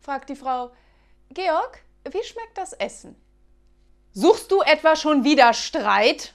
fragt die Frau. Georg, wie schmeckt das Essen? Suchst du etwa schon wieder Streit?